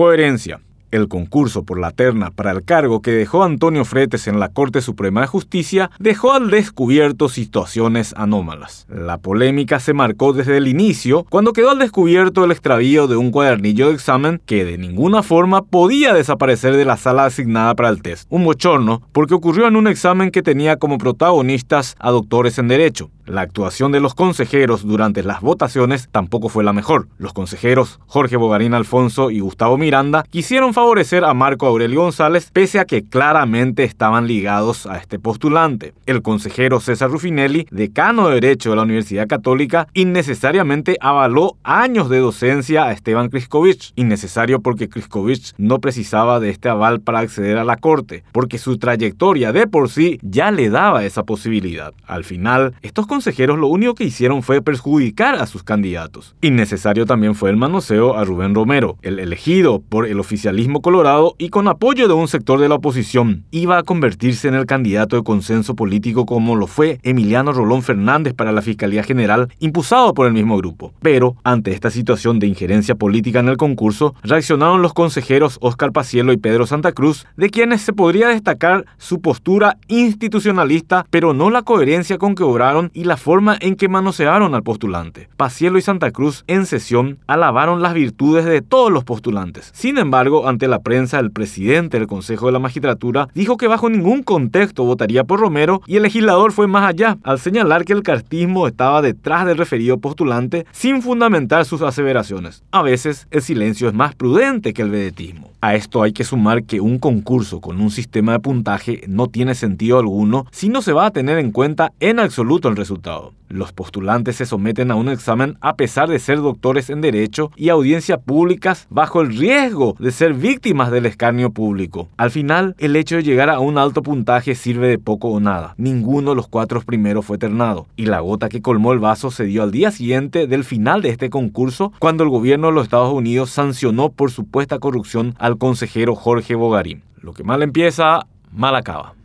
Coherencia. El concurso por la terna para el cargo que dejó Antonio Fretes en la Corte Suprema de Justicia dejó al descubierto situaciones anómalas. La polémica se marcó desde el inicio, cuando quedó al descubierto el extravío de un cuadernillo de examen que de ninguna forma podía desaparecer de la sala asignada para el test. Un bochorno, porque ocurrió en un examen que tenía como protagonistas a doctores en Derecho. La actuación de los consejeros durante las votaciones tampoco fue la mejor. Los consejeros Jorge Bogarín Alfonso y Gustavo Miranda quisieron favorecer a Marco Aurelio González pese a que claramente estaban ligados a este postulante. El consejero César Rufinelli, decano de Derecho de la Universidad Católica, innecesariamente avaló años de docencia a Esteban Kriskovich. Innecesario porque Kriskovich no precisaba de este aval para acceder a la corte, porque su trayectoria de por sí ya le daba esa posibilidad. Al final, estos consejeros lo único que hicieron fue perjudicar a sus candidatos. Innecesario también fue el manoseo a Rubén Romero, el elegido por el oficialismo colorado y con apoyo de un sector de la oposición. Iba a convertirse en el candidato de consenso político como lo fue Emiliano Rolón Fernández para la Fiscalía General, impulsado por el mismo grupo. Pero, ante esta situación de injerencia política en el concurso, reaccionaron los consejeros Óscar Pacielo y Pedro Santa Cruz, de quienes se podría destacar su postura institucionalista, pero no la coherencia con que obraron y la forma en que manosearon al postulante. Pacielo y Santa Cruz en sesión alabaron las virtudes de todos los postulantes. Sin embargo, ante la prensa, el presidente del Consejo de la Magistratura dijo que bajo ningún contexto votaría por Romero y el legislador fue más allá, al señalar que el cartismo estaba detrás del referido postulante sin fundamentar sus aseveraciones. A veces, el silencio es más prudente que el vedetismo. A esto hay que sumar que un concurso con un sistema de puntaje no tiene sentido alguno si no se va a tener en cuenta en absoluto el los postulantes se someten a un examen a pesar de ser doctores en Derecho y audiencias públicas bajo el riesgo de ser víctimas del escarnio público. Al final, el hecho de llegar a un alto puntaje sirve de poco o nada. Ninguno de los cuatro primeros fue ternado. Y la gota que colmó el vaso se dio al día siguiente del final de este concurso, cuando el gobierno de los Estados Unidos sancionó por supuesta corrupción al consejero Jorge Bogarín. Lo que mal empieza, mal acaba.